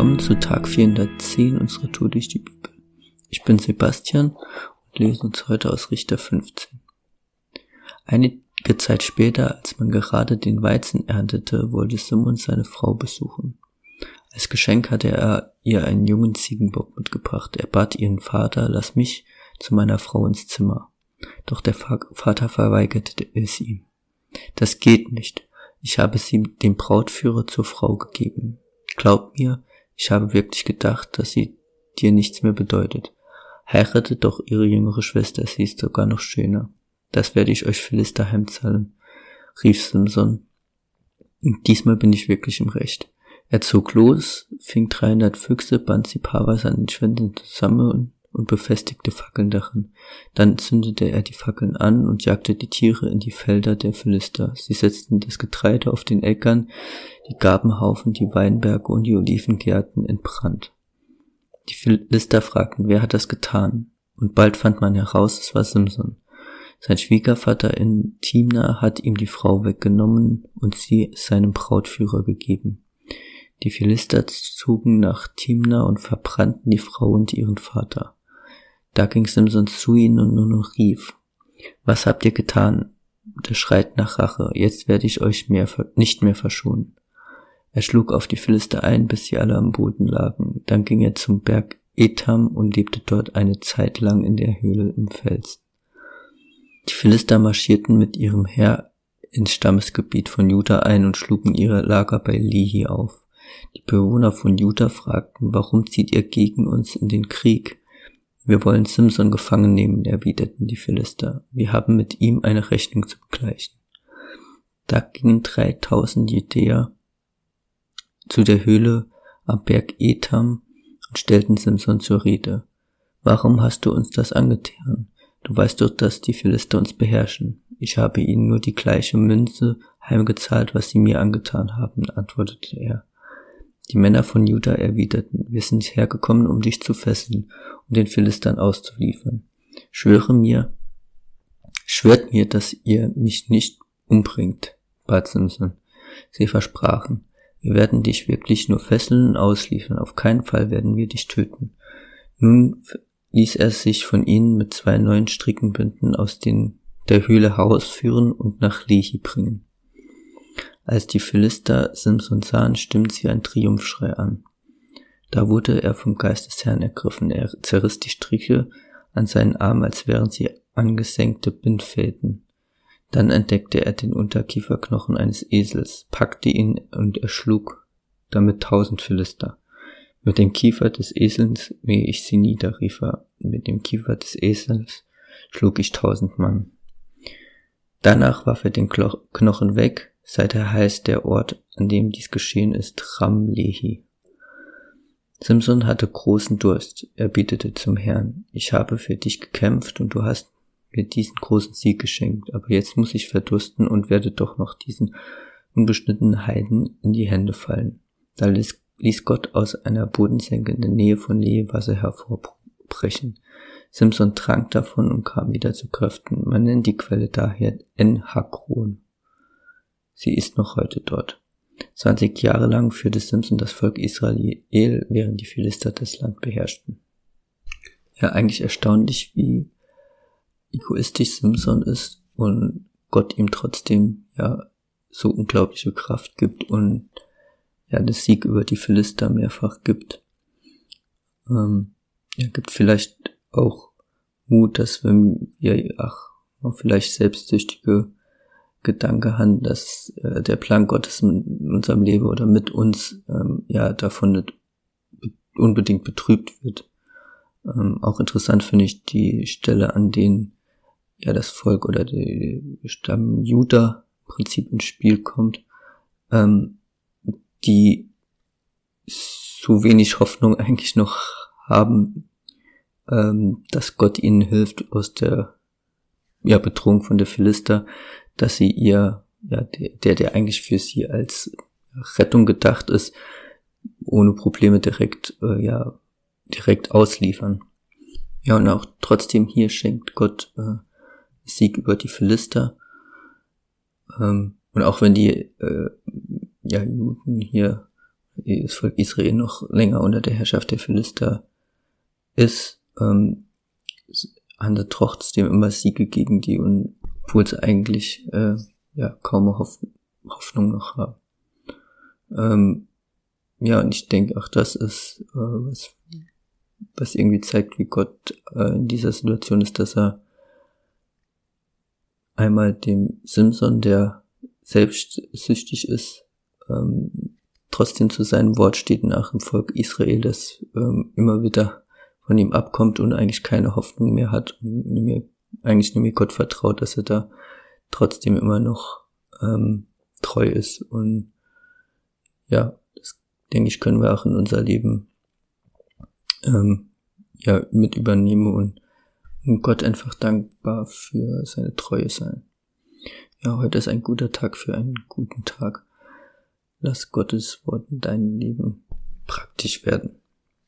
Willkommen zu Tag 410 unserer Tour durch die Bibel. Ich bin Sebastian und lese uns heute aus Richter 15. Einige Zeit später, als man gerade den Weizen erntete, wollte Simon seine Frau besuchen. Als Geschenk hatte er ihr einen jungen Ziegenbock mitgebracht. Er bat ihren Vater, lass mich zu meiner Frau ins Zimmer. Doch der Vater verweigerte es ihm. Das geht nicht. Ich habe sie dem Brautführer zur Frau gegeben. Glaub mir, ich habe wirklich gedacht, dass sie dir nichts mehr bedeutet. Heirate doch ihre jüngere Schwester, sie ist sogar noch schöner. Das werde ich euch Philister heimzahlen, rief Simson. Und diesmal bin ich wirklich im Recht. Er zog los, fing 300 Füchse, band sie paarweise an den Schwänden zusammen und befestigte Fackeln darin. Dann zündete er die Fackeln an und jagte die Tiere in die Felder der Philister. Sie setzten das Getreide auf den Äckern, die Gabenhaufen, die Weinberge und die Olivengärten in Brand. Die Philister fragten, wer hat das getan? Und bald fand man heraus, es war Simson. Sein Schwiegervater in Timna hat ihm die Frau weggenommen und sie seinem Brautführer gegeben. Die Philister zogen nach Timna und verbrannten die Frau und ihren Vater. Da ging Simson zu ihnen und nur noch rief, was habt ihr getan? Der schreit nach Rache, jetzt werde ich euch mehr, nicht mehr verschonen. Er schlug auf die Philister ein, bis sie alle am Boden lagen. Dann ging er zum Berg Etam und lebte dort eine Zeit lang in der Höhle im Fels. Die Philister marschierten mit ihrem Heer ins Stammesgebiet von Juda ein und schlugen ihre Lager bei Lihi auf. Die Bewohner von Juda fragten, warum zieht ihr gegen uns in den Krieg? Wir wollen Simson gefangen nehmen, erwiderten die Philister. Wir haben mit ihm eine Rechnung zu begleichen. Da gingen dreitausend Judäer zu der Höhle am Berg Etam und stellten Simson zur Rede. Warum hast du uns das angetan? Du weißt doch, dass die Philister uns beherrschen. Ich habe ihnen nur die gleiche Münze heimgezahlt, was sie mir angetan haben, antwortete er. Die Männer von Juda erwiderten, wir sind hergekommen, um dich zu fesseln und den Philistern auszuliefern. Schwöre mir, schwört mir, dass ihr mich nicht umbringt, bat Simson. Sie versprachen, wir werden dich wirklich nur fesseln und ausliefern, auf keinen Fall werden wir dich töten. Nun ließ er sich von ihnen mit zwei neuen Strickenbünden aus den, der Höhle herausführen und nach Lehi bringen. Als die Philister Simson sahen, stimmten sie ein Triumphschrei an. Da wurde er vom Geist des Herrn ergriffen. Er zerriss die Striche an seinen Armen, als wären sie angesenkte Bindfäden. Dann entdeckte er den Unterkieferknochen eines Esels, packte ihn und erschlug damit tausend Philister. Mit dem Kiefer des Esels mähe ich sie nieder, rief er. Mit dem Kiefer des Esels schlug ich tausend Mann. Danach warf er den Knochen weg, Seither heißt der Ort, an dem dies geschehen ist, Ramlehi. Simson hatte großen Durst. Er betete zum Herrn. Ich habe für dich gekämpft und du hast mir diesen großen Sieg geschenkt. Aber jetzt muss ich verdursten und werde doch noch diesen unbeschnittenen Heiden in die Hände fallen. Da ließ, Gott aus einer Bodensenke in der Nähe von Lehe Wasser hervorbrechen. Simson trank davon und kam wieder zu Kräften. Man nennt die Quelle daher En-Hakron. Sie ist noch heute dort. 20 Jahre lang führte Simpson das Volk Israel, während die Philister das Land beherrschten. Ja, eigentlich erstaunlich, wie egoistisch Simpson ist und Gott ihm trotzdem ja so unglaubliche Kraft gibt und ja das Sieg über die Philister mehrfach gibt. Ähm, ja, gibt vielleicht auch Mut, dass wenn wir, ach, vielleicht selbstsüchtige Gedanke haben, dass äh, der Plan Gottes in unserem Leben oder mit uns ähm, ja davon nicht unbedingt betrübt wird. Ähm, auch interessant finde ich die Stelle, an denen ja das Volk oder der Stamm Juda im Prinzip ins Spiel kommt, ähm, die so wenig Hoffnung eigentlich noch haben, ähm, dass Gott ihnen hilft aus der ja, Bedrohung von der Philister, dass sie ihr, ja, der, der eigentlich für sie als Rettung gedacht ist, ohne Probleme direkt, äh, ja, direkt ausliefern. Ja, und auch trotzdem hier schenkt Gott äh, Sieg über die Philister. Ähm, und auch wenn die äh, ja, Juden hier das Volk Israel noch länger unter der Herrschaft der Philister ist, ähm, sie trotzdem immer Siege gegen die und obwohl sie eigentlich äh, ja kaum Hoff Hoffnung noch haben. Ähm, ja, und ich denke auch, das ist äh, was, was irgendwie zeigt, wie Gott äh, in dieser Situation ist, dass er einmal dem Simson, der selbstsüchtig ist, ähm, trotzdem zu seinem Wort steht nach dem Volk Israel, das ähm, immer wieder von ihm abkommt und eigentlich keine Hoffnung mehr hat und mehr, eigentlich nur mehr Gott vertraut, dass er da trotzdem immer noch ähm, treu ist. Und ja, das denke ich, können wir auch in unser Leben ähm, ja mit übernehmen und, und Gott einfach dankbar für seine Treue sein. Ja, heute ist ein guter Tag für einen guten Tag. Lass Gottes Wort in deinem Leben praktisch werden.